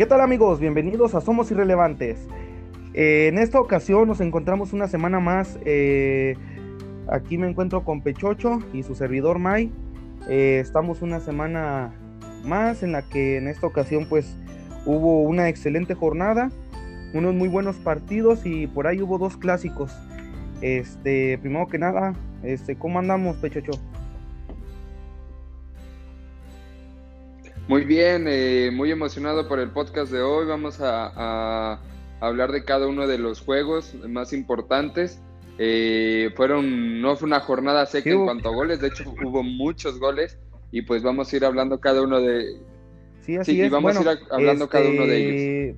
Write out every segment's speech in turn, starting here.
¿Qué tal amigos? Bienvenidos a Somos Irrelevantes. Eh, en esta ocasión nos encontramos una semana más. eh, aquí me encuentro con Pechocho y su servidor Mai. Eh, estamos una semana más en la que en esta ocasión pues hubo una excelente jornada, unos muy buenos partidos y por ahí hubo dos clásicos. Este, primero que nada, este, ¿cómo andamos, Pechocho? Muy bien, eh, muy emocionado por el podcast de hoy. Vamos a, a hablar de cada uno de los juegos más importantes. Eh, fueron, no fue una jornada seca en cuanto a goles, de hecho hubo muchos goles y pues vamos a ir hablando cada uno de... Sí, así Sí, y es. vamos a ir hablando cada uno de este,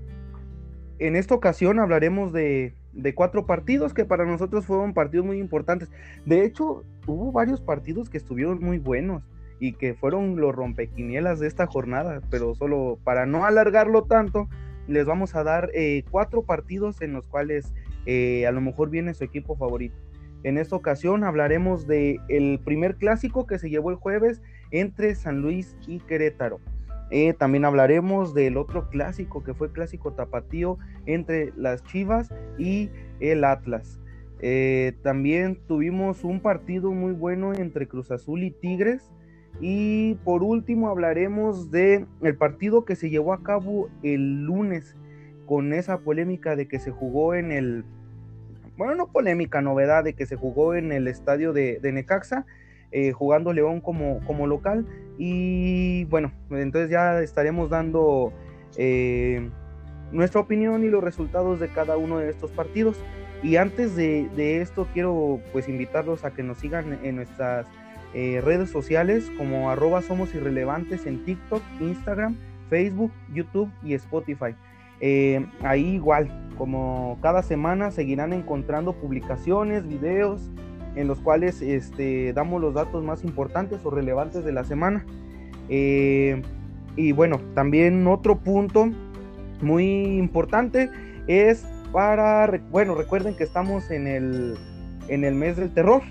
En esta ocasión hablaremos de, de cuatro partidos que para nosotros fueron partidos muy importantes. De hecho, hubo varios partidos que estuvieron muy buenos y que fueron los rompequinielas de esta jornada, pero solo para no alargarlo tanto, les vamos a dar eh, cuatro partidos en los cuales eh, a lo mejor viene su equipo favorito. En esta ocasión hablaremos de el primer clásico que se llevó el jueves entre San Luis y Querétaro. Eh, también hablaremos del otro clásico que fue el clásico tapatío entre las Chivas y el Atlas. También tuvimos un partido muy bueno entre Cruz Azul y Tigres. Y por último hablaremos de el partido que se llevó a cabo el lunes con esa polémica de que se jugó en el, bueno, no polémica, novedad de que se jugó en el estadio de, Necaxa, eh, jugando León como, como local. Y bueno, entonces ya estaremos dando eh, nuestra opinión y los resultados de cada uno de estos partidos. Y antes de, de esto quiero pues invitarlos a que nos sigan en nuestras eh, redes sociales como arroba somos irrelevantes en TikTok, Instagram, Facebook, YouTube y Spotify. Eh, ahí igual, como cada semana seguirán encontrando publicaciones, videos en los cuales este, damos los datos más importantes o relevantes de la semana. Eh, y bueno, también otro punto muy importante es para, bueno, recuerden que estamos en el, en el mes del terror.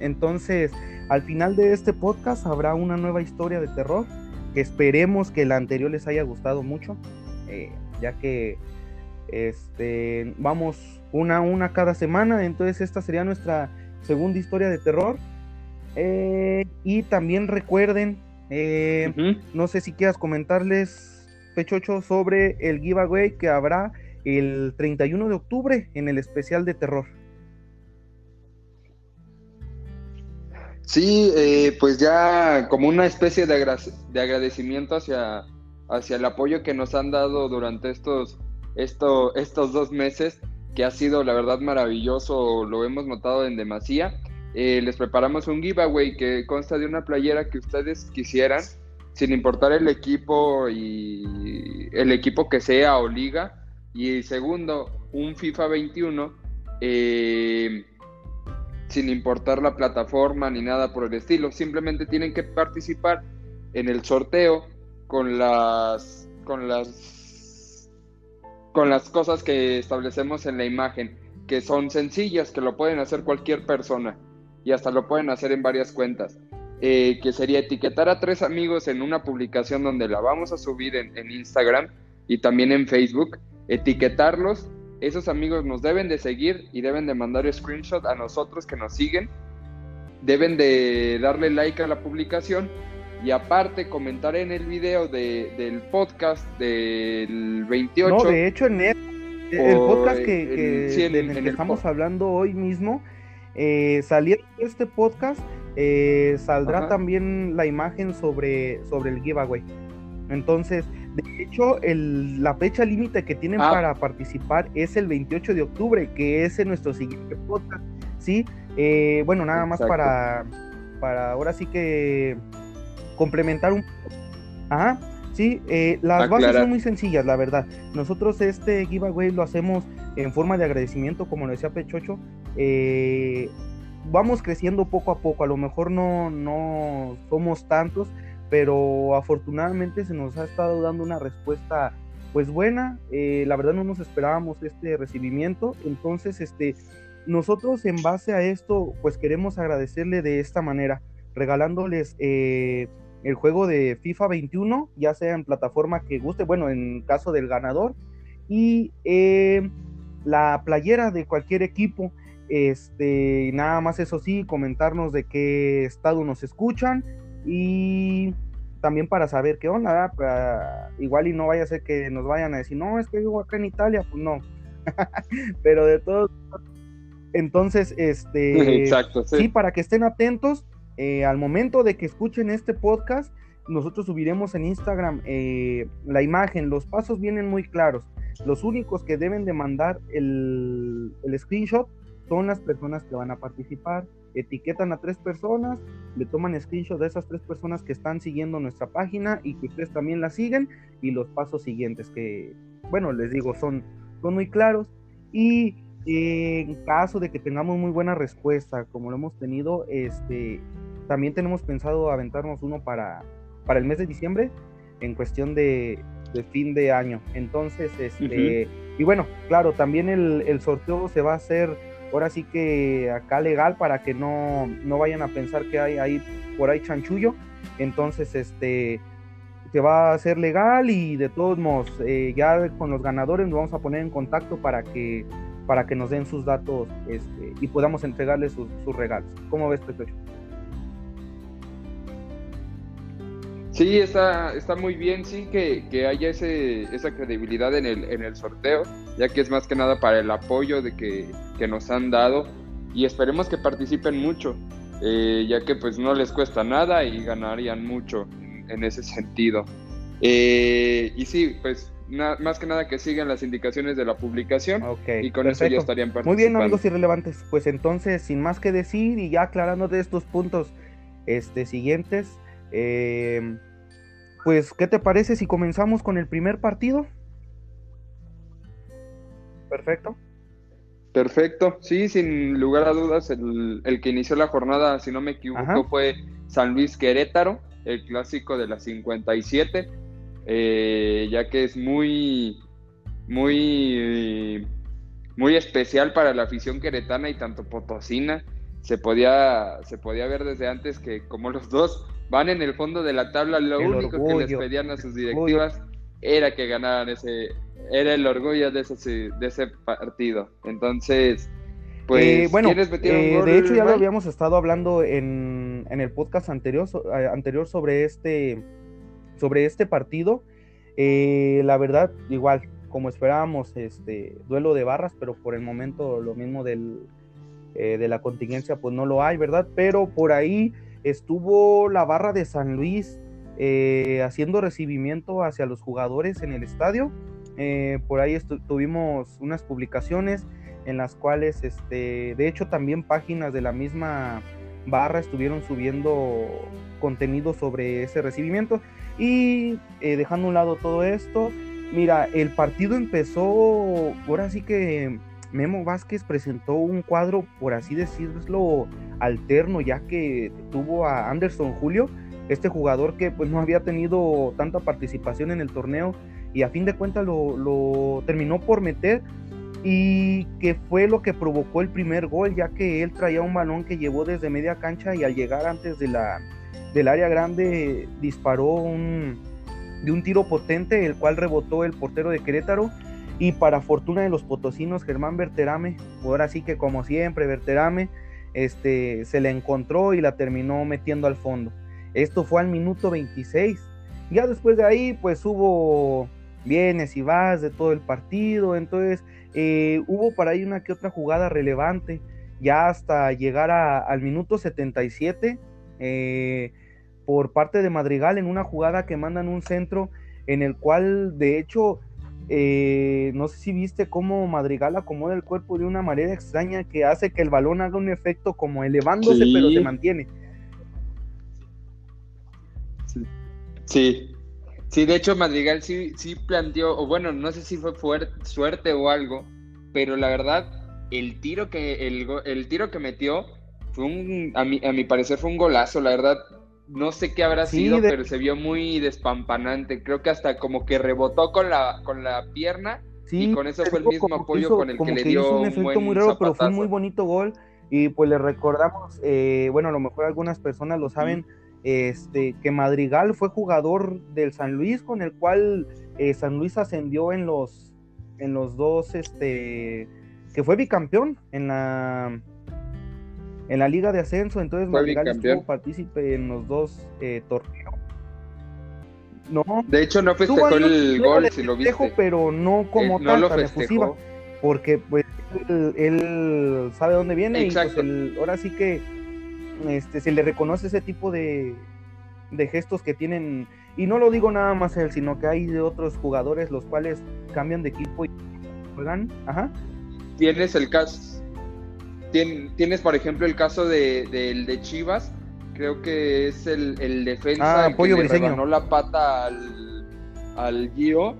Entonces, al final de este podcast habrá una nueva historia de terror que esperemos que la anterior les haya gustado mucho, eh, ya que este, vamos una a una cada semana. Entonces, esta sería nuestra segunda historia de terror. Eh, y también recuerden, eh, no sé si quieras comentarles, Pechocho, sobre el giveaway que habrá el 31 de octubre en el especial de terror. Sí, eh, pues ya como una especie de, de agradecimiento hacia, hacia el apoyo que nos han dado durante estos, esto, estos dos meses, que ha sido la verdad maravilloso, lo hemos notado en demasía. Eh, les preparamos un giveaway que consta de una playera que ustedes quisieran, sin importar el equipo y el equipo que sea o liga. Y segundo, un FIFA 21. eh, sin importar la plataforma ni nada por el estilo. Simplemente tienen que participar en el sorteo con las con las con las cosas que establecemos en la imagen, que son sencillas, que lo pueden hacer cualquier persona y hasta lo pueden hacer en varias cuentas. Eh, que sería etiquetar a tres amigos en una publicación donde la vamos a subir en, en Instagram y también en Facebook, etiquetarlos esos amigos nos deben de seguir y deben de mandar screenshot a nosotros que nos siguen. Deben de darle like a la publicación y aparte comentar en el video de- del podcast del 28. No, de hecho, en el, podcast que, el- que- sí, en- del en que el estamos hablando hoy mismo, eh, saliendo este podcast, eh, saldrá Ajá. también la imagen sobre, sobre el giveaway. Entonces, de hecho, el- la fecha límite que tienen Ah. para participar es el 28 de octubre, que es en nuestro siguiente podcast. Sí, Eh, bueno, nada más para, para ahora sí que complementar un Ajá, sí, eh, las bases son muy sencillas, la verdad. Nosotros este giveaway lo hacemos en forma de agradecimiento, como lo decía Pechocho. Eh, vamos creciendo poco a poco, a lo mejor no, no somos tantos, pero afortunadamente se nos ha estado dando una respuesta pues buena. Eh, la verdad no nos esperábamos este recibimiento, entonces este, nosotros en base a esto pues queremos agradecerle de esta manera, regalándoles... eh, el juego de FIFA 21, ya sea en plataforma que guste, bueno, en caso del ganador, y eh, la playera de cualquier equipo. Este, nada más eso sí, comentarnos de qué estado nos escuchan y también para saber qué onda, igual y no vaya a ser que nos vayan a decir, no, es que vivo acá en Italia, pues no. Pero de todos, entonces, este, Exacto, sí. para que estén atentos, eh, al momento de que escuchen este podcast, nosotros subiremos en Instagram eh, la imagen, los pasos vienen muy claros. Los únicos que deben de mandar el, el screenshot son las personas que van a participar. Etiquetan a tres personas, le toman screenshot de esas tres personas que están siguiendo nuestra página y que ustedes también la siguen y los pasos siguientes que, bueno, les digo, son, son muy claros. Y en caso de que tengamos muy buena respuesta, como lo hemos tenido, este, también tenemos pensado aventarnos uno para, para el mes de diciembre en cuestión de, de fin de año. Entonces, este, y bueno, claro, también el, el, sorteo se va a hacer ahora sí que acá legal para que no, no vayan a pensar que hay ahí por ahí chanchullo. Entonces, este, se va a hacer legal y de todos modos, eh, ya con los ganadores nos vamos a poner en contacto para que para que nos den sus datos este, y podamos entregarles sus, sus regalos. ¿Cómo ves, Pepe? Sí, está, está muy bien, sí, que, que haya ese, esa credibilidad en el, en el sorteo, ya que es más que nada para el apoyo de que, que nos han dado y esperemos que participen mucho, eh, ya que pues no les cuesta nada y ganarían mucho en, ese sentido. Eh, y sí, pues más que nada que sigan las indicaciones de la publicación y con eso ya estarían participando. Muy bien, amigos irrelevantes, pues entonces, sin más que decir y ya aclarando de estos puntos este, siguientes, eh, pues, ¿qué te parece si comenzamos con el primer partido? Perfecto. Perfecto, sí, sin lugar a dudas, el, que inició la jornada, si no me equivoco, fue San Luis Querétaro, el clásico de la 57, eh, ya que es muy, muy, muy especial para la afición queretana y tanto potosina. Se podía, se podía ver desde antes que como los dos van en el fondo de la tabla, lo único que les pedían a sus directivas era que ganaran ese, era el orgullo de ese, de ese partido. Entonces, pues, eh, bueno, eh, de hecho ya lo habíamos estado hablando en, en el podcast anterior, eh, anterior sobre este, sobre este partido. la verdad, igual, como esperábamos, este duelo de barras, pero por el momento lo mismo del, de la contingencia, pues no lo hay, ¿verdad? Pero por ahí estuvo la barra de San Luis eh, haciendo recibimiento hacia los jugadores en el estadio. Eh, por ahí tuvimos unas publicaciones en las cuales, este, de hecho, también páginas de la misma barra estuvieron subiendo contenido sobre ese recibimiento. Y eh, dejando a un lado todo esto, mira, el partido empezó, ahora sí que Memo Vázquez presentó un cuadro, por así decirlo, alterno, ya que tuvo a Anderson Julio, este jugador que pues no había tenido tanta participación en el torneo y a fin de cuentas lo, terminó por meter y que fue lo que provocó el primer gol, ya que él traía un balón que llevó desde media cancha y al llegar antes de la, del área grande disparó de un tiro potente, el cual rebotó el portero de Querétaro y para fortuna de los potosinos, Germán Berterame, ahora sí que como siempre, Berterame, este, se le encontró y la terminó metiendo al fondo. Esto fue al minuto 26. Ya después de ahí, pues hubo vienes y vas de todo el partido. Entonces, eh, hubo para ahí una que otra jugada relevante. Ya hasta llegar al minuto 77, eh, por parte de Madrigal, en una jugada que mandan un centro, en el cual, de hecho, eh, no sé si viste cómo Madrigal acomoda el cuerpo de una manera extraña que hace que el balón haga un efecto como elevándose, pero se mantiene. Sí. sí. de hecho Madrigal sí, sí planteó, o bueno, no sé si fue suerte o algo, pero la verdad, el tiro que, el, el tiro que metió fue un, a mi, a mi parecer fue un golazo, la verdad, no sé qué habrá sido, pero se vio muy despampanante. Creo que hasta como que rebotó con la, con la pierna y con eso fue el mismo apoyo con el que, le dio un, efecto muy raro, pero fue un muy bonito gol. Y pues le recordamos, eh, bueno, a lo mejor algunas personas lo saben, este, que Madrigal fue jugador del San Luis, con el cual eh, San Luis ascendió en los, en los dos, este, que fue bicampeón en la, en la Liga de Ascenso, entonces Madrigal estuvo partícipe en los dos eh, torneos. No, de hecho no festejó el gol, si lo viste. Pero no como tal, no lo porque pues él, sabe dónde viene y pues ahora sí que este, se le reconoce ese tipo de, de gestos que tienen, y no lo digo nada más él, sino que hay de otros jugadores los cuales cambian de equipo y juegan, ajá. Tienes el caso, tienes por ejemplo el caso de, del de Chivas, creo que es el, el defensa ah, que le rebanó la pata al, al Gio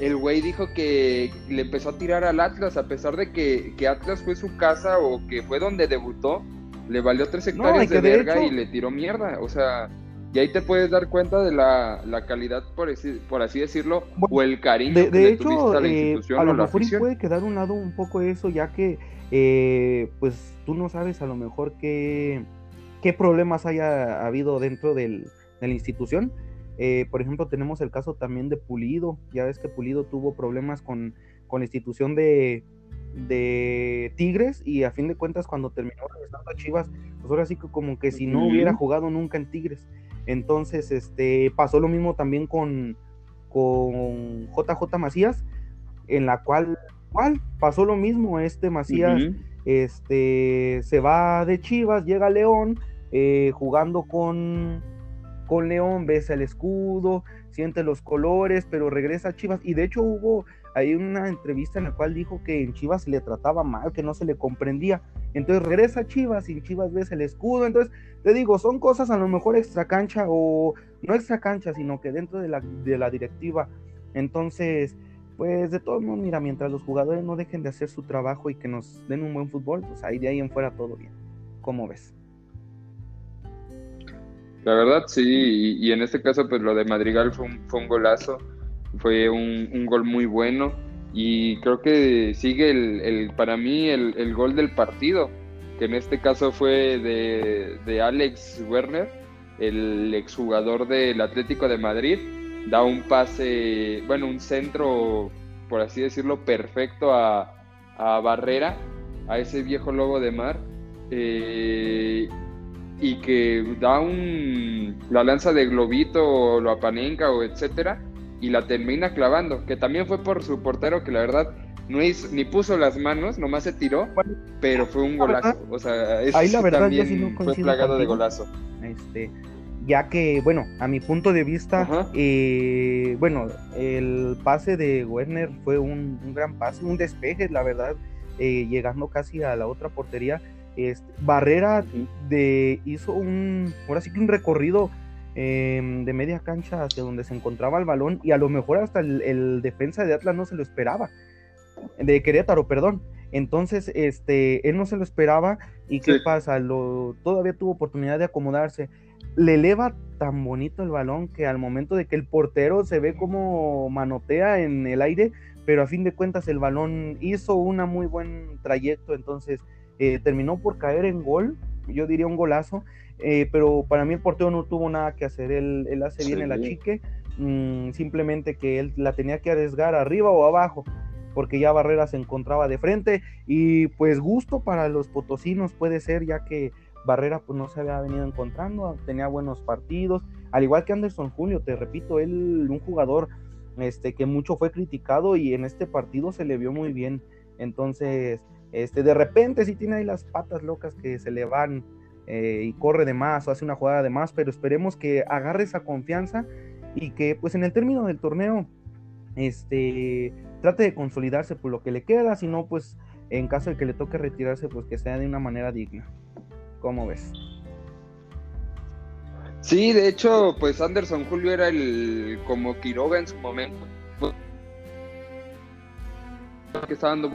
el güey dijo que le empezó a tirar al Atlas, a pesar de que, que Atlas fue su casa o que fue donde debutó, le valió tres hectáreas de, verga y le tiró mierda. O sea, y ahí te puedes dar cuenta de la, la calidad, por así, por así decirlo, o el cariño de, que le hecho, a la eh, institución. a lo mejor puede quedar un lado un poco eso, ya que eh, pues tú no sabes a lo mejor qué, qué problemas haya habido dentro del, de la institución eh, por ejemplo, tenemos el caso también de Pulido. Ya ves que Pulido tuvo problemas con, con la institución de, de Tigres y a fin de cuentas cuando terminó regresando a Chivas, pues ahora sí que como que si no hubiera jugado nunca en Tigres. Entonces, este, pasó lo mismo también con, con JJ Macías, en la cual, pasó lo mismo, este Macías este, se va de Chivas, llega a León, eh, jugando con, con León, ves el escudo, siente los colores, pero regresa a Chivas. Y de hecho hubo ahí una entrevista en la cual dijo que en Chivas se le trataba mal, que no se le comprendía. Entonces regresa Chivas y Chivas ves el escudo. Entonces te digo, son cosas a lo mejor extra cancha o no extra cancha, sino que dentro de la, de la directiva. Entonces, pues de todos modos, mira, mientras los jugadores no dejen de hacer su trabajo y que nos den un buen fútbol, pues ahí de ahí en fuera todo bien. ¿Cómo ves? La verdad sí, y, en este caso pues lo de Madrigal fue un golazo, fue un, gol muy bueno y creo que sigue el, para mí el, gol del partido, que en este caso fue de, de Alex Werner, el exjugador del Atlético de Madrid, da un pase, bueno, un centro, por así decirlo, perfecto a, a Barrera, a ese viejo lobo de mar. Eh, y que da un la lanza de globito o lo apanenca o etcétera y la termina clavando, que también fue por su portero que la verdad no hizo, ni puso las manos, nomás se tiró, pero fue un golazo, o sea, ahí la verdad también fue plagado de golazo. Este, ya que, bueno, a mi punto de vista, eh, bueno, el pase de Werner fue un, gran pase, un despeje, la verdad, eh, llegando casi a la otra portería este, Barrera de, hizo un, ahora sí que un recorrido em, de media cancha hacia donde se encontraba el balón y a lo mejor hasta el, defensa de Atlas no se lo esperaba, de Querétaro, perdón. Entonces, este, él no se lo esperaba y ¿qué pasa? Lo, todavía tuvo oportunidad de acomodarse. Le eleva tan bonito el balón que al momento de que el portero se ve como manotea en el aire, pero a fin de cuentas el balón hizo un muy buen trayecto, entonces eh, terminó por caer en gol, yo diría un golazo, eh, pero para mí el portero no tuvo nada que hacer, él, él hace bien el achique, mm, simplemente que él la tenía que arriesgar arriba o abajo, porque ya Barrera se encontraba de frente. Y pues gusto para los potosinos puede ser ya que Barrera pues no se había venido encontrando, tenía buenos partidos, al igual que Anderson Julio, te repito, él un jugador este que mucho fue criticado y en este partido se le vio muy bien. Entonces, este, de repente sí tiene ahí las patas locas que se le van eh, y corre de más o hace una jugada de más, pero esperemos que agarre esa confianza y que pues en el término del torneo este, trate de consolidarse por lo que le queda, si no pues en caso de que le toque retirarse pues que sea de una manera digna. ¿Cómo ves? Sí, de hecho pues Anderson Julio era el como Quiroga en su momento. Que está dando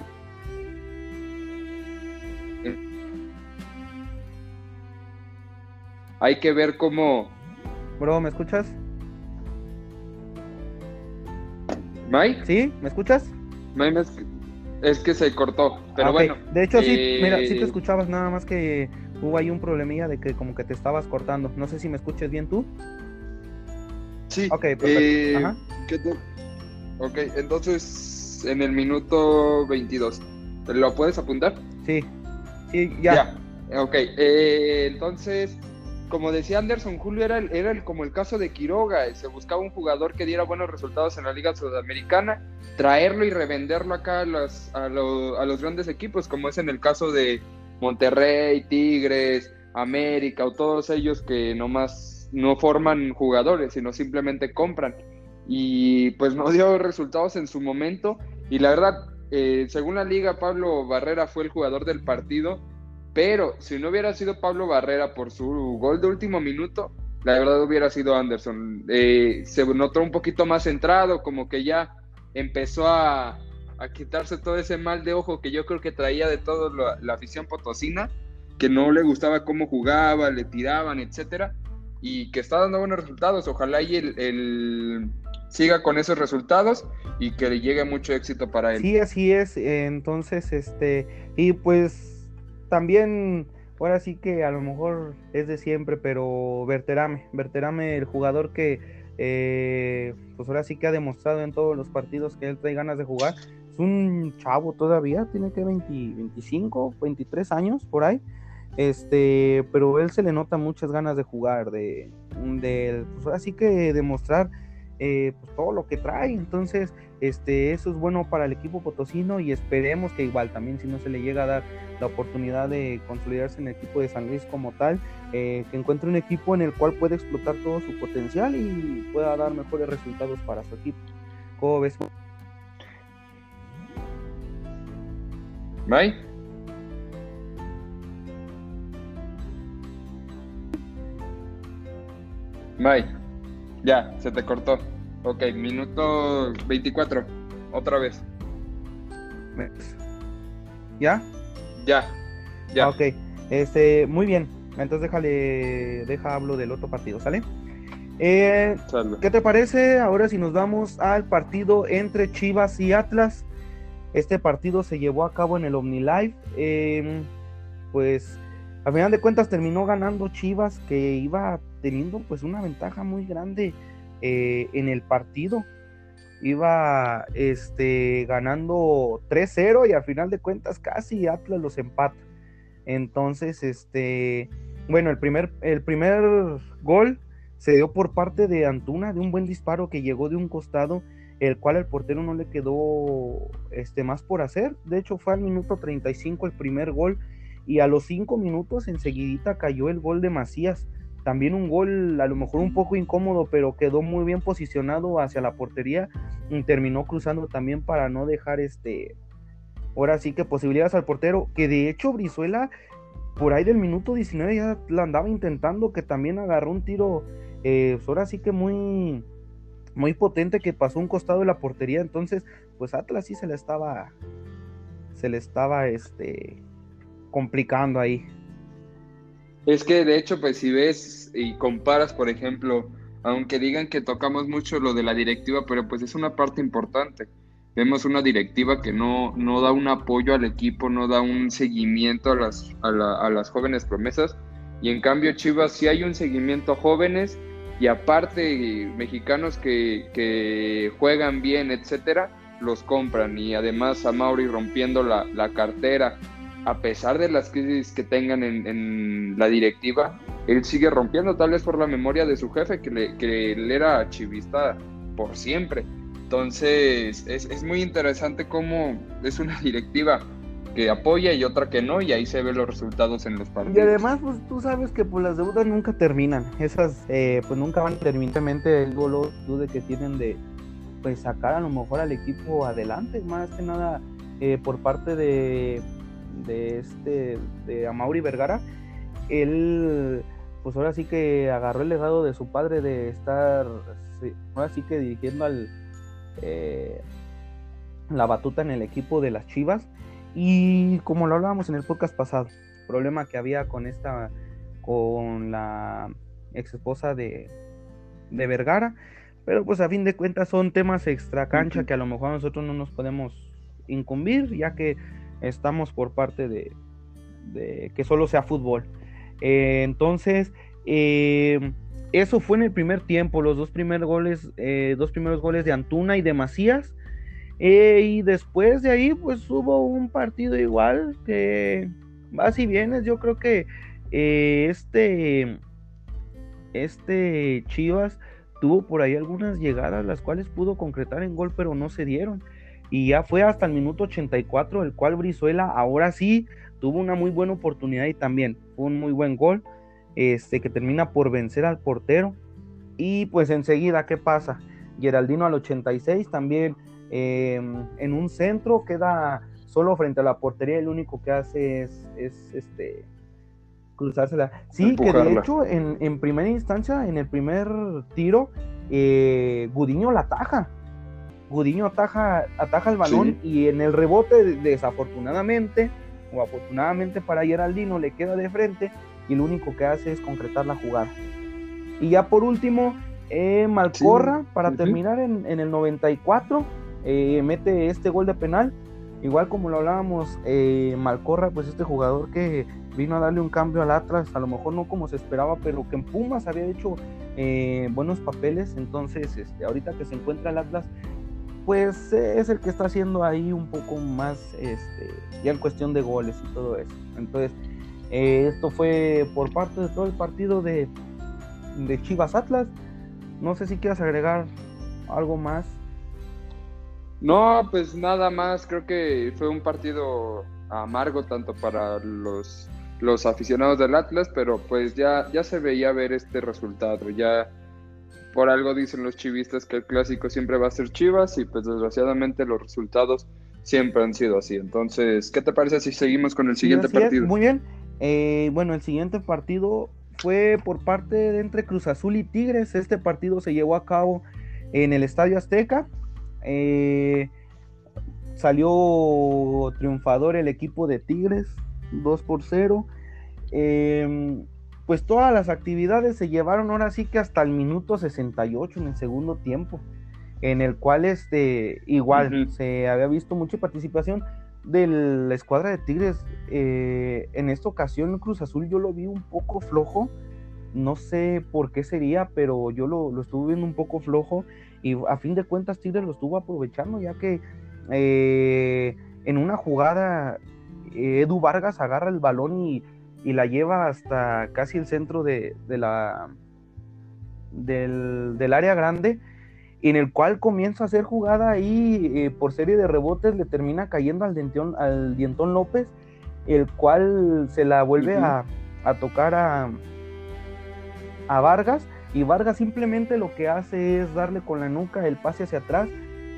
hay que ver cómo... Bro, ¿me escuchas? ¿Mike? ¿Sí? ¿Me escuchas? es que se cortó, pero ah, bueno. De hecho, sí, mira, sí te eh, escuchabas, nada más que hubo ahí un problemilla de que como que te estabas cortando. No sé si me escuches bien tú. Sí. Ok, perfecto. Eh, ok, entonces en el minuto 22. ¿Lo puedes apuntar? Sí, sí, ya. Ya, ok. Eh, entonces, como decía Anderson, Julio era, era como el caso de Quiroga. Se buscaba un jugador que diera buenos resultados en la Liga Sudamericana, traerlo y revenderlo acá a los, a los grandes equipos, como es en el caso de Monterrey, Tigres, América o todos ellos que nomás no forman jugadores, sino simplemente compran. Y pues no dio resultados en su momento. Y la verdad, eh, según la liga, Pablo Barrera fue el jugador del partido. Pero si no hubiera sido Pablo Barrera por su gol de último minuto, la verdad hubiera sido Anderson. Eh, se notó un poquito más centrado, como que ya empezó a, quitarse todo ese mal de ojo que yo creo que traía de toda la, afición potosina, que no le gustaba cómo jugaba, le tiraban, etcétera, y que está dando buenos resultados. Ojalá y el, siga con esos resultados y que le llegue mucho éxito para él. Sí, así es. Entonces, este, y pues también, ahora sí que a lo mejor es de siempre, pero Verterame, Verterame, el jugador que, eh, pues ahora sí que ha demostrado en todos los partidos que él trae ganas de jugar un chavo todavía, tiene que 20, 25, 23 años por ahí. Este, pero él se le nota muchas ganas de jugar, de, de pues así que demostrar eh, pues todo lo que trae. Entonces, este, eso es bueno para el equipo potosino y esperemos que igual también si no se le llega a dar la oportunidad de consolidarse en el equipo de San Luis como tal, eh, que encuentre un equipo en el cual pueda explotar todo su potencial y pueda dar mejores resultados para su equipo. ¿Cómo ves? May. May. Ya, se te cortó. Ok, minuto 24. Otra vez. ¿Ya? Ya. Ya. Ok. Este, muy bien. Entonces déjale, deja hablo del otro partido, ¿sale? Eh, ¿Qué te parece ahora si nos vamos al partido entre Chivas y Atlas? Este partido se llevó a cabo en el OmniLive. Eh, pues a final de cuentas terminó ganando Chivas, que iba teniendo pues una ventaja muy grande eh, en el partido. Iba este, ganando 3-0 y a final de cuentas casi Atlas los empata. Entonces, este, bueno, el primer, el primer gol se dio por parte de Antuna, de un buen disparo que llegó de un costado el cual al portero no le quedó este, más por hacer. De hecho, fue al minuto 35 el primer gol y a los 5 minutos enseguidita cayó el gol de Macías. También un gol a lo mejor un poco incómodo, pero quedó muy bien posicionado hacia la portería y terminó cruzando también para no dejar este, ahora sí que posibilidades al portero, que de hecho Brizuela por ahí del minuto 19 ya la andaba intentando, que también agarró un tiro, eh, pues ahora sí que muy muy potente que pasó un costado de la portería, entonces pues Atlas sí se le estaba se le estaba este complicando ahí. Es que de hecho pues si ves y comparas por ejemplo, aunque digan que tocamos mucho lo de la directiva, pero pues es una parte importante. Vemos una directiva que no, no da un apoyo al equipo, no da un seguimiento a las, a, las jóvenes promesas. Y en cambio Chivas sí hay un seguimiento a jóvenes y aparte mexicanos que, juegan bien, etcétera, los compran y además a Mauri rompiendo la, cartera, a pesar de las crisis que tengan en, la directiva, él sigue rompiendo, tal vez por la memoria de su jefe, que, le, que él era chivista por siempre. Entonces, es, es muy interesante cómo es una directiva que apoya y otra que no, y ahí se ven los resultados en los partidos. Y además, pues tú sabes que pues las deudas nunca terminan, esas eh, pues nunca van terminantemente el dolor dude que tienen de pues sacar a lo mejor al equipo adelante, más que nada eh, por parte de, de este, de Amauri Vergara, él pues ahora sí que agarró el legado de su padre de estar, ahora sí que dirigiendo al... Eh, la batuta en el equipo de las Chivas. Y como lo hablábamos en el podcast pasado, problema que había con esta, con la ex esposa de, de Vergara, pero pues a fin de cuentas son temas extra cancha que a lo mejor nosotros no nos podemos incumbir, ya que estamos por parte de, que solo sea fútbol. Eh, entonces, eh, eso fue en el primer tiempo, los dos primeros goles, eh, dos primeros goles de Antuna y de Macías. y después de ahí, pues hubo un partido igual que vas y vienes. Yo creo que este, este Chivas tuvo por ahí algunas llegadas, las cuales pudo concretar en gol, pero no se dieron. Y ya fue hasta el minuto 84, el cual Brizuela ahora sí tuvo una muy buena oportunidad y también fue un muy buen gol, este, que termina por vencer al portero. Y pues enseguida, ¿qué pasa? Geraldino al 86 también em, en un centro queda solo frente a la portería, el único que hace es, es este cruzársela. Sí, que de hecho en, primera instancia, en el primer tiro, eh, Gudiño la ataja. Gudiño ataja, ataja el balón y en el rebote, desafortunadamente, o afortunadamente para Geraldino, le queda de frente y lo único que hace es concretar la jugada. Y ya por último, eh, Malcorra, para terminar en, el 94, eh, mete este gol de penal. Igual como lo hablábamos, eh, Malcorra, pues este jugador que vino a darle un cambio al Atlas, a lo mejor no como se esperaba, pero que en Pumas había hecho buenos papeles. Entonces, este, ahorita que se encuentra el Atlas, pues es el que está haciendo ahí un poco más, este, ya en cuestión de goles y todo eso. Entonces, eh, esto fue por parte de todo el partido de, de Chivas Atlas. No sé si quieras agregar algo más. No, pues nada más, creo que fue un partido amargo tanto para los, los aficionados del Atlas, pero pues ya, ya se veía ver este resultado, ya por algo dicen los chivistas que el clásico siempre va a ser Chivas y pues desgraciadamente los resultados siempre han sido así. Entonces, ¿qué te parece si seguimos con el siguiente partido? Muy bien. Eh, bueno, el siguiente partido fue por parte de entre Cruz Azul y Tigres. Este partido se llevó a cabo en el Estadio Azteca. Eh, salió triunfador el equipo de Tigres, 2 por 0 pues todas las actividades se llevaron ahora sí que hasta el minuto 68 en el segundo tiempo, en el cual este igual se había visto mucha participación de la escuadra de Tigres. Eh, en esta ocasión Cruz Azul yo lo vi un poco flojo, no sé por qué sería, pero yo lo, estuve viendo un poco flojo y a fin de cuentas Tigres lo estuvo aprovechando ya que eh, en una jugada Edu Vargas agarra el balón y y la lleva hasta casi el centro de, la del, área grande en el cual comienza a hacer jugada y eh, por serie de rebotes le termina cayendo al, dientón, al Dientón López, el cual se la vuelve a, tocar a, a Vargas y Vargas simplemente lo que hace es darle con la nuca el pase hacia atrás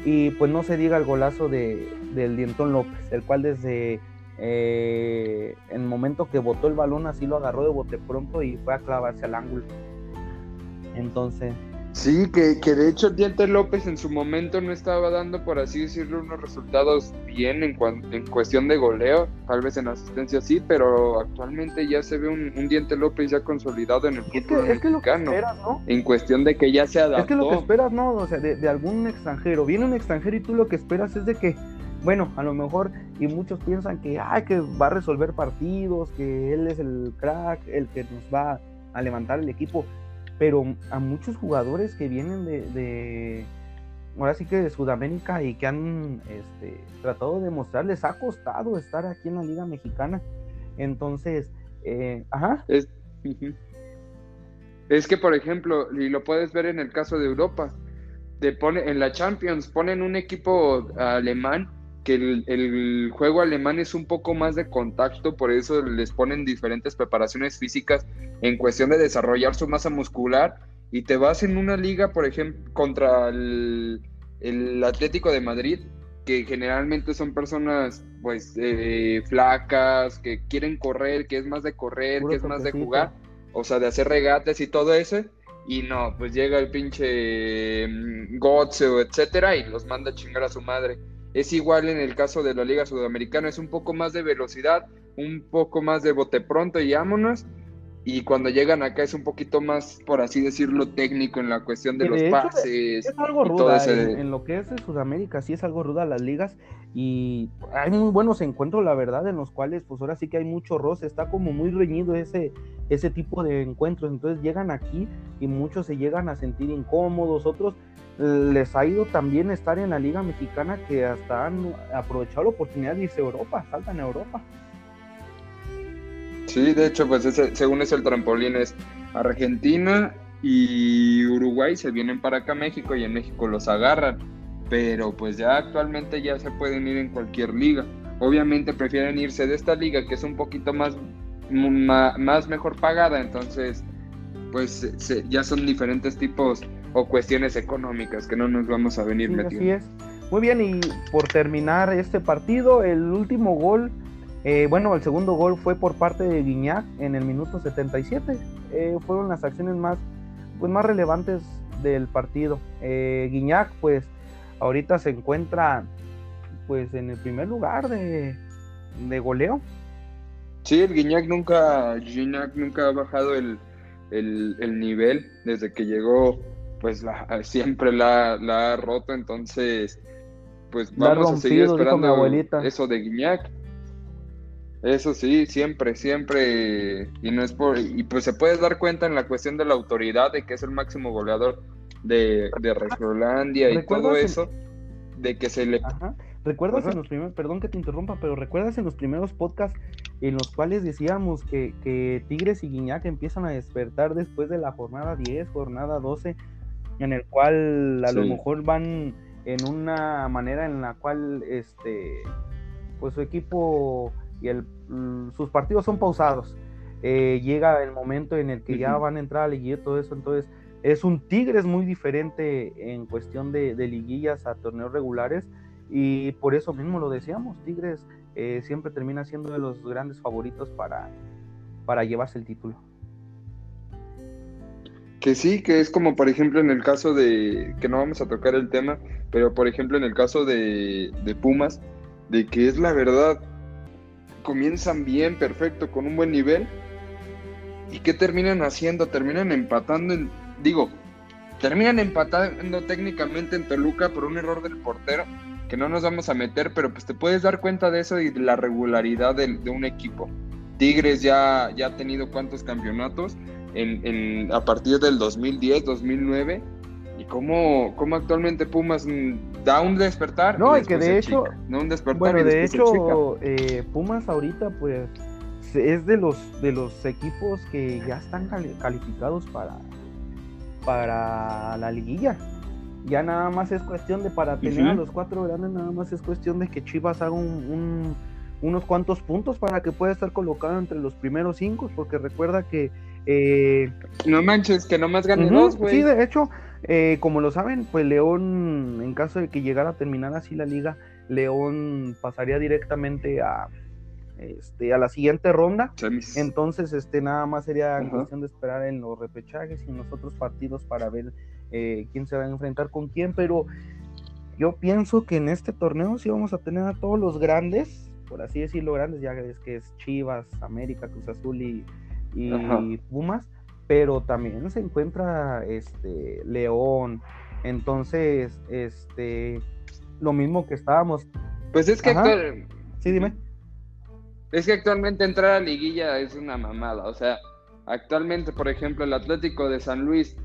y pues no se diga el golazo de, del Dientón López, el cual desde eh, en el momento que botó el balón, así lo agarró de bote pronto y fue a clavarse al ángulo. Entonces. Sí, que, que de hecho el Diente López en su momento no estaba dando, por así decirlo, unos resultados bien en, en cuestión de goleo, tal vez en asistencia sí, pero actualmente ya se ve un, Diente López ya consolidado en el fútbol mexicano. En cuestión de que ya se adaptó. Es que lo que esperas, ¿no? O sea, de, de algún extranjero. Viene un extranjero y tú lo que esperas es de que bueno, a lo mejor, y muchos piensan que, ay, que va a resolver partidos, que él es el crack, el que nos va a levantar el equipo, pero a muchos jugadores que vienen de, ahora sí que de Sudamérica y que han este, tratado de mostrar, les ha costado estar aquí en la Liga Mexicana. Entonces, eh, ajá. Es, es que, por ejemplo, y lo puedes ver en el caso de Europa, te pone, en la Champions ponen un equipo alemán que el, juego alemán es un poco más de contacto, por eso les ponen diferentes preparaciones físicas en cuestión de desarrollar su masa muscular y te vas en una liga, por ejemplo, contra el, Atlético de Madrid, que generalmente son personas pues eh, flacas, que quieren correr, que es más de correr, que es más de jugar, o sea, de hacer regates y todo eso. Y no, pues llega el pinche mm, Gotze o etcétera y los manda a chingar a su madre. Es igual en el caso de la Liga Sudamericana, es un poco más de velocidad, un poco más de bote pronto y vámonos. y cuando llegan acá es un poquito más, por así decirlo, técnico en la cuestión de, los pases. Es algo ruda en, lo que es de Sudamérica, sí es algo ruda las ligas y hay muy buenos encuentros, la verdad, en los cuales pues ahora sí que hay mucho roce, está como muy reñido ese, ese tipo de encuentros, entonces llegan aquí y muchos se llegan a sentir incómodos, otros les ha ido también estar en la liga mexicana que hasta han aprovechado la oportunidad de irse a Europa, saltan a Europa. Sí, de hecho, pues según eso el trampolín es Argentina y Uruguay se vienen para acá a México y en México los agarran. Pero pues ya actualmente ya se pueden ir en cualquier liga. Obviamente prefieren irse de esta liga que es un poquito más, más, mejor pagada. Entonces, pues ya son diferentes tipos o cuestiones económicas que no nos vamos a venir metiendo. Así es. Muy bien, y por terminar este partido, el último gol eh, bueno, el segundo gol fue por parte de Guiñac en el minuto 77. Eh, fueron las acciones más, pues, más relevantes del partido. Eh, Guiñac, pues, ahorita se encuentra pues en el primer lugar de, goleo. Sí, el Guiñac nunca, nunca ha bajado el, nivel desde que llegó, pues siempre la, ha roto, entonces pues vamos a seguir esperando eso de Guiñac. Eso sí, siempre, siempre. Y no es por. Y pues se puede dar cuenta en la cuestión de la autoridad de que es el máximo goleador de, de y todo eso. De que se le. ¿Recuerdas en los primeros, perdón que te interrumpa, pero recuerdas en los primeros podcasts en los cuales decíamos que, que Tigres y Guiñac empiezan a despertar después de la jornada 10, jornada 12, en el cual a lo mejor van en una manera en la cual este pues su equipo y el, mm, sus partidos son pausados. Eh, llega el momento en el que ya van a entrar a liguilla y todo eso, entonces es un Tigres muy diferente en cuestión de, liguillas a torneos regulares y por eso mismo lo decíamos, Tigres eh, siempre termina siendo de los grandes favoritos para, para llevarse el título. Que sí, que es como por ejemplo en el caso de, que no vamos a tocar el tema, pero por ejemplo en el caso de, de Pumas, de que es la verdad, comienzan bien, perfecto, con un buen nivel. ¿Y qué terminan haciendo? Terminan empatando, en, digo, terminan empatando técnicamente en Toluca por un error del portero, que no nos vamos a meter, pero pues te puedes dar cuenta de eso y de la regularidad de, un equipo. Tigres ya, ya ha tenido cuántos campeonatos en, a partir del 2010, 2009 y cómo, cómo actualmente Pumas da un despertar. No, y que de hecho, no un despertar bueno, de hecho, eh, Pumas ahorita pues es de los de los equipos que ya están calificados para para la liguilla. Ya nada más es cuestión de para tener a los cuatro grandes, nada más es cuestión de que Chivas haga un, unos cuantos puntos para que pueda estar colocado entre los primeros cinco, porque recuerda que eh, no manches, que nomás gane dos, güey. Sí, de hecho, eh, como lo saben, pues León, en caso de que llegara a terminar así la liga, León pasaría directamente a, este, a la siguiente ronda. Entonces, este, nada más sería cuestión de esperar en los repechajes y en los otros partidos para ver eh, quién se va a enfrentar con quién. Pero yo pienso que en este torneo sí vamos a tener a todos los grandes, por así decirlo, grandes, ya es que es Chivas, América, Cruz Azul y, y Pumas pero también se encuentra este León. Entonces, este lo mismo que estábamos. Pues es que Sí, dime. Es que actualmente entrar a liguilla es una mamada, o sea, actualmente, por ejemplo, el Atlético de San Luis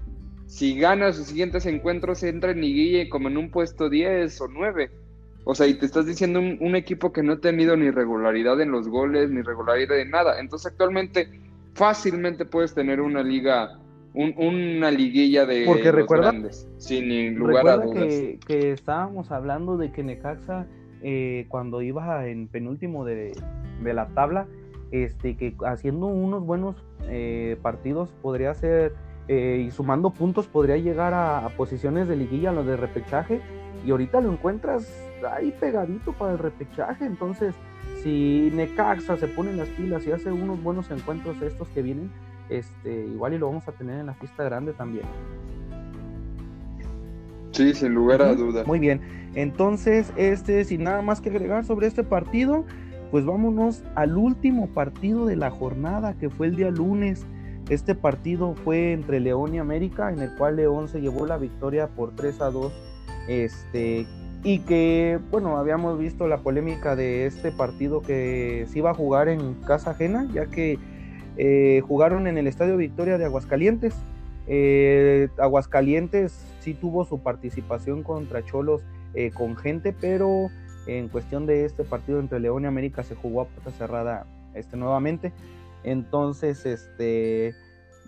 si gana sus siguientes encuentros entra en liguilla como en un puesto 10 o 9. O sea, y te estás diciendo un, un, equipo que no ha tenido ni regularidad en los goles, ni regularidad en nada. Entonces actualmente fácilmente puedes tener una liga, una liguilla de Porque recuerda, grandes, sin lugar a dudas. Que, que estábamos hablando de que Necaxa, eh, cuando iba en penúltimo de, la tabla, este, que haciendo unos buenos eh, partidos podría ser, eh, y sumando puntos, podría llegar a, a posiciones de liguilla, lo de repechaje, y ahorita lo encuentras ahí pegadito para el repechaje, entonces si Necaxa se pone en las pilas y hace unos buenos encuentros estos que vienen, este, igual y lo vamos a tener en la fiesta grande también. Sí, sin lugar a dudas. Muy bien. Entonces, este, sin nada más que agregar sobre este partido, pues vámonos al último partido de la jornada, que fue el día lunes. Este partido fue entre León y América, en el cual León se llevó la victoria por 3 a 2. Este, y que, bueno, habíamos visto la polémica de este partido que se iba a jugar en casa ajena, ya que eh, jugaron en el Estadio Victoria de Aguascalientes. Eh, Aguascalientes sí tuvo su participación contra Cholos eh, con gente, pero en cuestión de este partido entre León y América se jugó a puerta cerrada este, nuevamente. Entonces, este,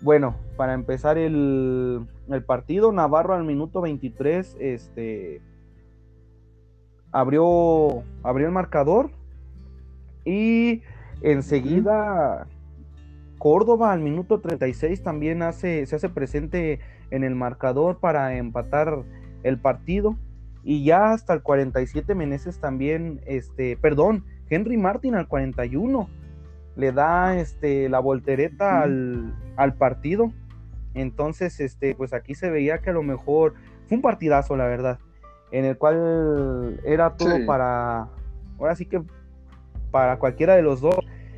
bueno, para empezar el, el partido, Navarro al minuto 23, este, abrió, abrió el marcador y enseguida Córdoba al minuto 36 también hace, se hace presente en el marcador para empatar el partido. Y ya hasta el 47 Meneses también, este, perdón, Henry Martin al 41 le da este, la voltereta al, al, partido. Entonces, este, pues aquí se veía que a lo mejor fue un partidazo, la verdad en el cual era todo para, ahora sí que para cualquiera de los dos.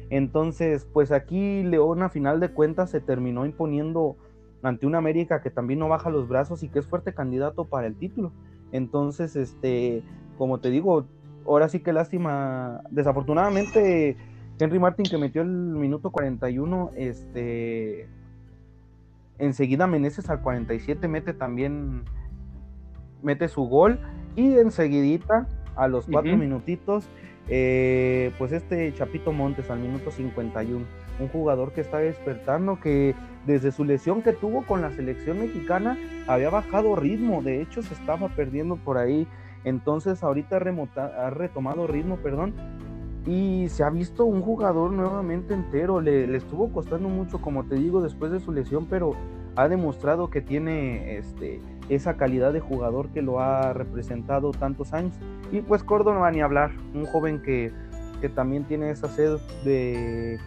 Entonces, pues aquí León a final de cuentas se terminó imponiendo ante una América que también no baja los brazos y que es fuerte candidato para el título. Entonces, este, como te digo, ahora sí que lástima, desafortunadamente Henry Martin que metió el minuto 41, este, enseguida Meneses al 47 mete también mete su gol y enseguidita, a los cuatro minutitos, eh, pues este Chapito Montes al minuto 51, un jugador que está despertando, que desde su lesión que tuvo con la selección mexicana había bajado ritmo, de hecho se estaba perdiendo por ahí, entonces ahorita ha retomado ritmo, perdón, y se ha visto un jugador nuevamente entero, le, le, estuvo costando mucho, como te digo, después de su lesión, pero ha demostrado que tiene este esa calidad de jugador que lo ha representado tantos años. Y pues Córdoba ni hablar, un joven que, también tiene esa sed de,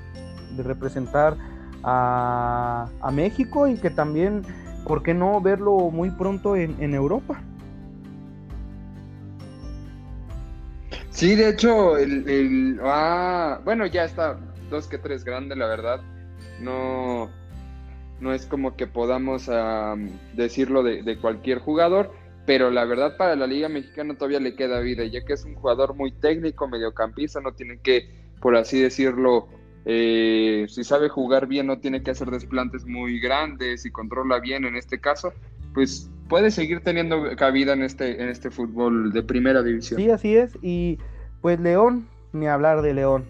representar a, México y que también, ¿por qué no verlo muy pronto en, Europa? Sí, de hecho, el, ah, bueno, ya está dos que tres grande, la verdad. No, no es como que podamos decirlo de, cualquier jugador, pero la verdad para la Liga Mexicana todavía le queda vida, ya que es un jugador muy técnico, mediocampista, no tiene que, por así decirlo, eh, si sabe jugar bien, no tiene que hacer desplantes muy grandes y controla bien en este caso, pues puede seguir teniendo cabida en este, en este fútbol de primera división. Sí, así es, y pues León, ni hablar de León.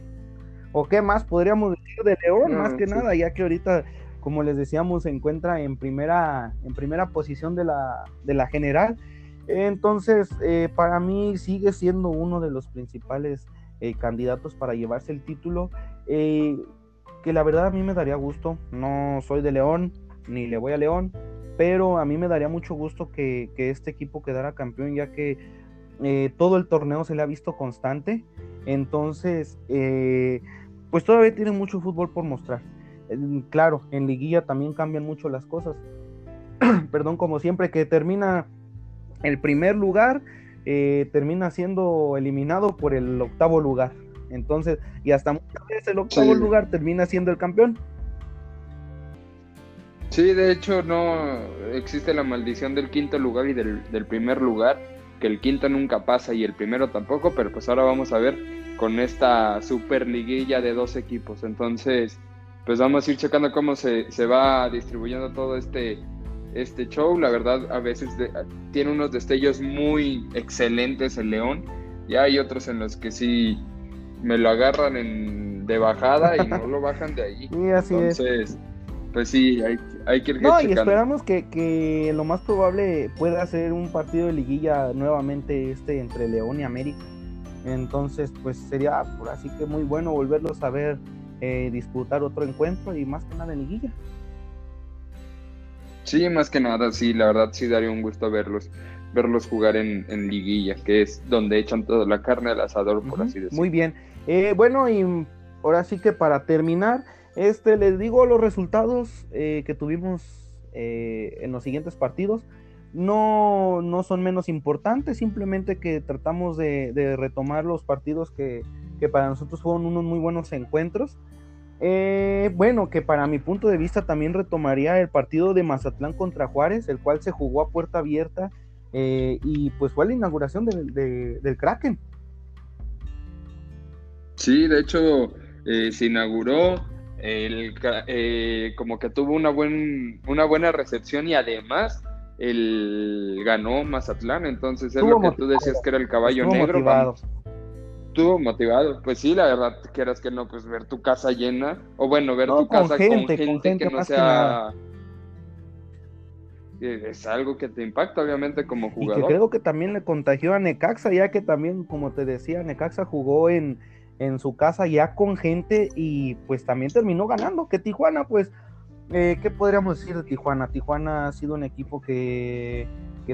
¿O qué más podríamos decir de León? más que nada, ya que ahorita como les decíamos, se encuentra en primera, en primera posición de la, de la general. Entonces, eh, para mí sigue siendo uno de los principales eh, candidatos para llevarse el título, eh, que la verdad a mí me daría gusto. No soy de León, ni le voy a León, pero a mí me daría mucho gusto que, que este equipo quedara campeón, ya que todo el torneo se le ha visto constante. Entonces, pues todavía tiene mucho fútbol por mostrar claro, en liguilla también cambian mucho las cosas. Perdón, como siempre que termina el primer lugar, eh, termina siendo eliminado por el octavo lugar. Entonces, y hasta muchas veces el octavo lugar termina siendo el campeón. Sí, de hecho no existe la maldición del quinto lugar y del, del, primer lugar, que el quinto nunca pasa y el primero tampoco, pero pues ahora vamos a ver con esta super liguilla de dos equipos. Entonces, pues vamos a ir checando cómo se, va distribuyendo todo este, este show. La verdad, a veces tiene unos destellos muy excelentes el León y hay otros en los que sí me lo agarran en, de bajada y no lo bajan de ahí. Sí, así Entonces, pues sí, hay, hay que ir No, y esperamos que, que lo más probable pueda ser un partido de liguilla nuevamente este entre León y América. Entonces, pues sería por así que muy bueno volverlos a ver eh, disputar otro encuentro y más que nada en liguilla. Sí, más que nada, sí, la verdad sí daría un gusto verlos, verlos jugar en, liguilla, que es donde echan toda la carne al asador, por así decirlo. Muy bien. Eh, bueno, y ahora sí que para terminar, este les digo los resultados eh, que tuvimos en los siguientes partidos. No, no son menos importantes, simplemente que tratamos de retomar los partidos que, que para nosotros fueron unos muy buenos encuentros. Eh, bueno, que para mi punto de vista también retomaría el partido de Mazatlán contra Juárez, el cual se jugó a puerta abierta eh, y pues fue la inauguración del Kraken. Sí, de hecho eh, se inauguró, el, como que tuvo una, buen, una buena recepción y además el ganó Mazatlán, entonces es lo que tú decías que era el caballo negro. Motivado. Estuvo motivado, pues sí, la verdad, quieras que no, pues ver tu casa llena, o bueno, ver tu casa con gente, que no sea... es algo que te impacta, obviamente, como jugador. Y que creo que también le contagió a Necaxa, ya que también, como te decía, Necaxa jugó en, en su casa ya con gente y pues también terminó ganando, que Tijuana, pues eh, ¿Qué podríamos decir de Tijuana? Tijuana ha sido un equipo que,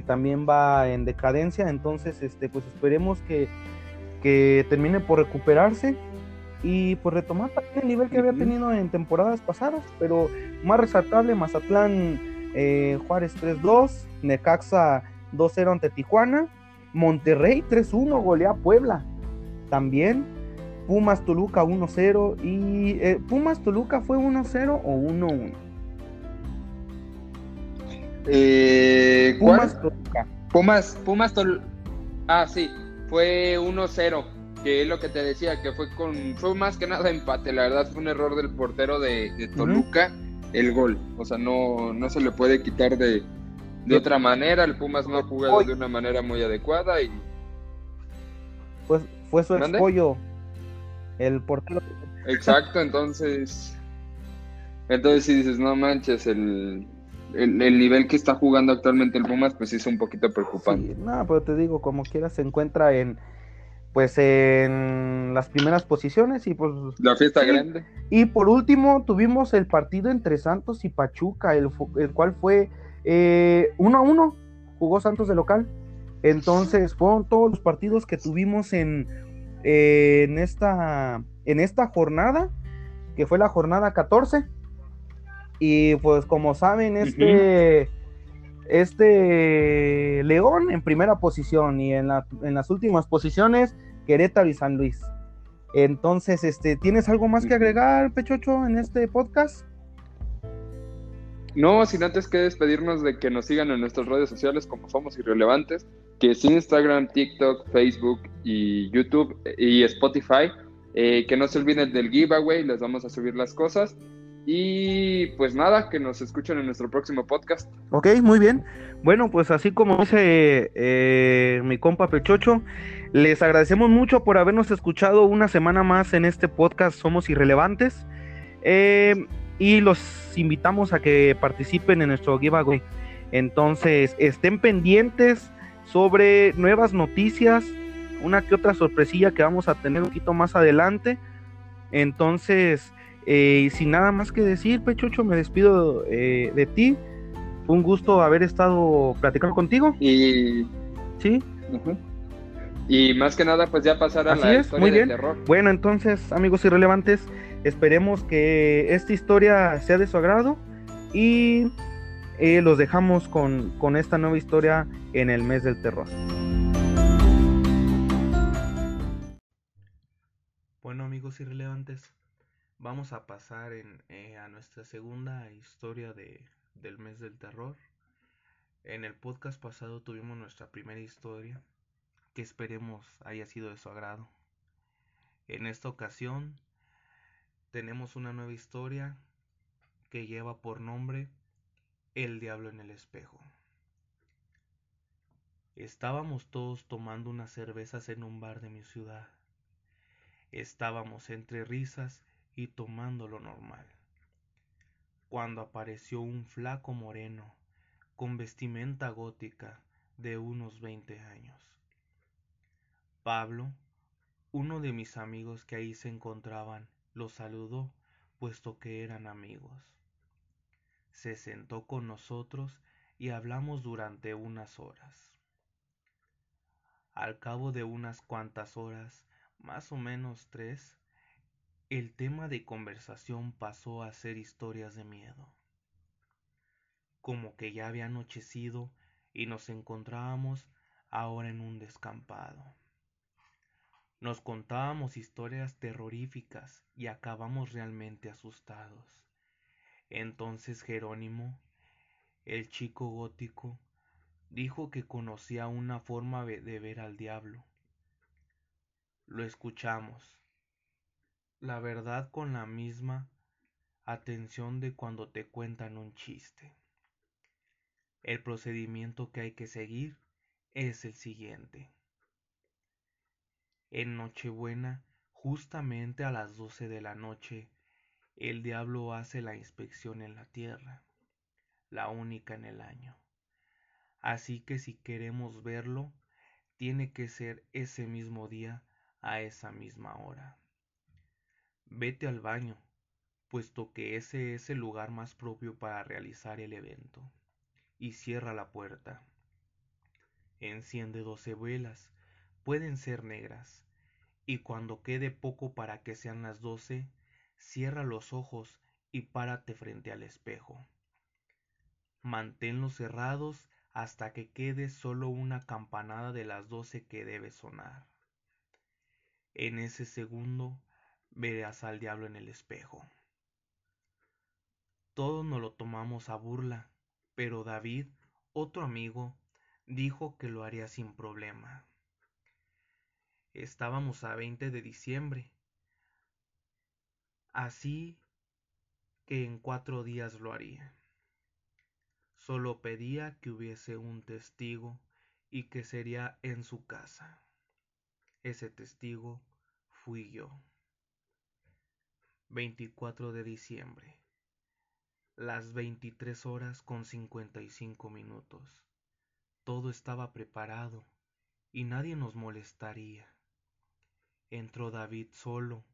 también va en decadencia, entonces este, pues esperemos que, termine por recuperarse y por retomar el nivel que había tenido en temporadas pasadas, pero más resaltable, Mazatlán eh, Juárez 3-2, Necaxa 2-0 ante Tijuana, Monterrey 3-1, golea Puebla también, Pumas Toluca 1-0 y eh, Pumas Toluca fue 1-0 o 1-1. Eh, Pumas Toluca. Pumas, Pumas Toluca. Ah, sí, fue 1-0, que es lo que te decía, que fue con fue más que nada empate, la verdad fue un error del portero de, Toluca el gol, o sea, no, no se le puede quitar de, de otra manera, el Pumas no ha jugado de una manera muy adecuada y pues fue su expollo el portero. Exacto, entonces. Entonces, si dices, no manches, el, nivel que está jugando actualmente el Pumas, pues es un poquito preocupante. no, pero te digo, como quiera, se encuentra en. Pues en las primeras posiciones y pues. La fiesta grande. Y por último, tuvimos el partido entre Santos y Pachuca, el, el cual fue eh, uno a uno. Jugó Santos de local. Entonces, fueron todos los partidos que tuvimos en en, esta, en esta jornada, que fue la jornada 14. Y pues como saben, este, este León en primera posición y en, en las últimas posiciones Querétaro y San Luis. Entonces, este, ¿tienes algo más que agregar, Pechocho, en este podcast? No, sin antes que despedirnos de que nos sigan en nuestras redes sociales como Somos Irrelevantes, que es Instagram, TikTok, Facebook y YouTube y Spotify. Eh, que no se olviden del giveaway, les vamos a subir las cosas. Y pues nada, que nos escuchen en nuestro próximo podcast. Ok, muy bien. Bueno, pues así como dice eh, mi compa Pechocho, les agradecemos mucho por habernos escuchado una semana más en este podcast Somos Irrelevantes. Eh, y los invitamos a que participen en nuestro giveaway. Entonces, estén pendientes sobre nuevas noticias, una que otra sorpresilla que vamos a tener un poquito más adelante. Entonces, eh, sin nada más que decir, Pechocho, me despido eh, de ti. Fue un gusto haber estado platicando contigo. Y. Sí. Y más que nada, pues ya pasar a la historia muy bien. terror. Bueno, entonces, amigos irrelevantes, esperemos que esta historia sea de su agrado y eh, los dejamos con, con esta nueva historia en el mes del terror. Bueno, amigos irrelevantes, vamos a pasar en, eh, a nuestra segunda historia de, del mes del terror. En el podcast pasado tuvimos nuestra primera historia que esperemos haya sido de su agrado. En esta ocasión tenemos una nueva historia que lleva por nombre El diablo en el espejo. Estábamos todos tomando unas cervezas en un bar de mi ciudad. Estábamos entre risas y tomando lo normal. Cuando apareció un flaco moreno con vestimenta gótica de unos veinte años. Pablo, uno de mis amigos que ahí se encontraban, lo saludó, puesto que eran amigos. Se sentó con nosotros y hablamos durante unas horas. Al cabo de unas cuantas horas, más o menos tres, el tema de conversación pasó a ser historias de miedo. Como que ya había anochecido y nos encontrábamos ahora en un descampado. Nos contábamos historias terroríficas y acabamos realmente asustados. Entonces Jerónimo, el chico gótico, dijo que conocía una forma de ver al diablo. Lo escuchamos, la verdad con la misma atención de cuando te cuentan un chiste. El procedimiento que hay que seguir es el siguiente. En Nochebuena, justamente a las doce de la noche, el diablo hace la inspección en la tierra, la única en el año. Así que si queremos verlo, tiene que ser ese mismo día a esa misma hora. Vete al baño, puesto que ese es el lugar más propio para realizar el evento, y cierra la puerta. Enciende doce velas pueden ser negras, y cuando quede poco para que sean las doce, cierra los ojos y párate frente al espejo. Manténlos cerrados hasta que quede solo una campanada de las doce que debe sonar. En ese segundo verás al diablo en el espejo. Todos nos lo tomamos a burla, pero David, otro amigo, dijo que lo haría sin problema. Estábamos a 20 de diciembre. Así que en cuatro días lo haría. Solo pedía que hubiese un testigo y que sería en su casa. Ese testigo fui yo. 24 de diciembre. Las 23 horas con 55 minutos. Todo estaba preparado y nadie nos molestaría. Entró David solo.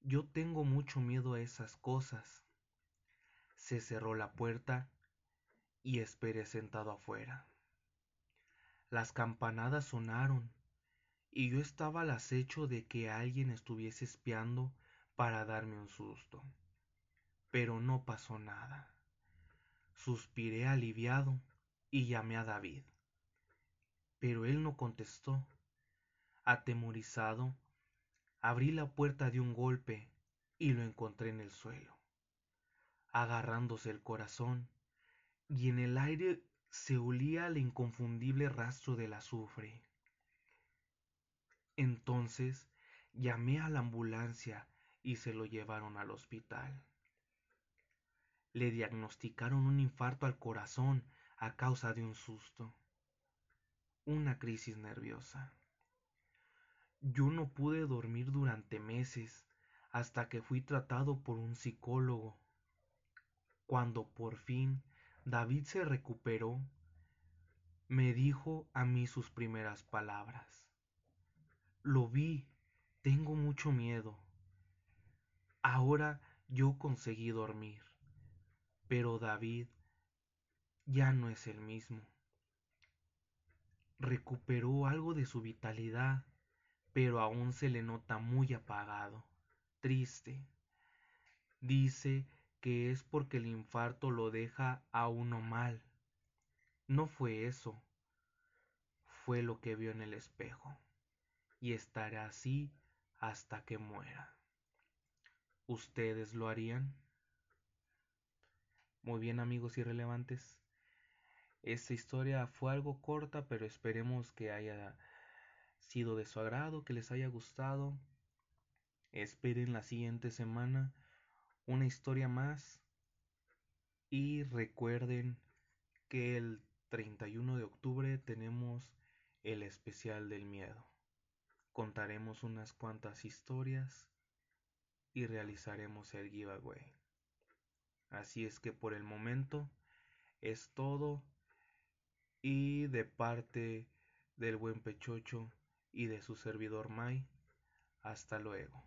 Yo tengo mucho miedo a esas cosas. Se cerró la puerta y esperé sentado afuera. Las campanadas sonaron y yo estaba al acecho de que alguien estuviese espiando para darme un susto. Pero no pasó nada. Suspiré aliviado y llamé a David. Pero él no contestó. Atemorizado, Abrí la puerta de un golpe y lo encontré en el suelo, agarrándose el corazón, y en el aire se olía el inconfundible rastro del azufre. Entonces llamé a la ambulancia y se lo llevaron al hospital. Le diagnosticaron un infarto al corazón a causa de un susto, una crisis nerviosa. Yo no pude dormir durante meses hasta que fui tratado por un psicólogo. Cuando por fin David se recuperó, me dijo a mí sus primeras palabras. Lo vi, tengo mucho miedo. Ahora yo conseguí dormir, pero David ya no es el mismo. Recuperó algo de su vitalidad pero aún se le nota muy apagado, triste. Dice que es porque el infarto lo deja a uno mal. No fue eso, fue lo que vio en el espejo, y estará así hasta que muera. ¿Ustedes lo harían? Muy bien amigos irrelevantes. Esta historia fue algo corta, pero esperemos que haya sido de su agrado, que les haya gustado. Esperen la siguiente semana una historia más y recuerden que el 31 de octubre tenemos el especial del miedo. Contaremos unas cuantas historias y realizaremos el giveaway. Así es que por el momento es todo y de parte del buen pechocho y de su servidor Mai. Hasta luego.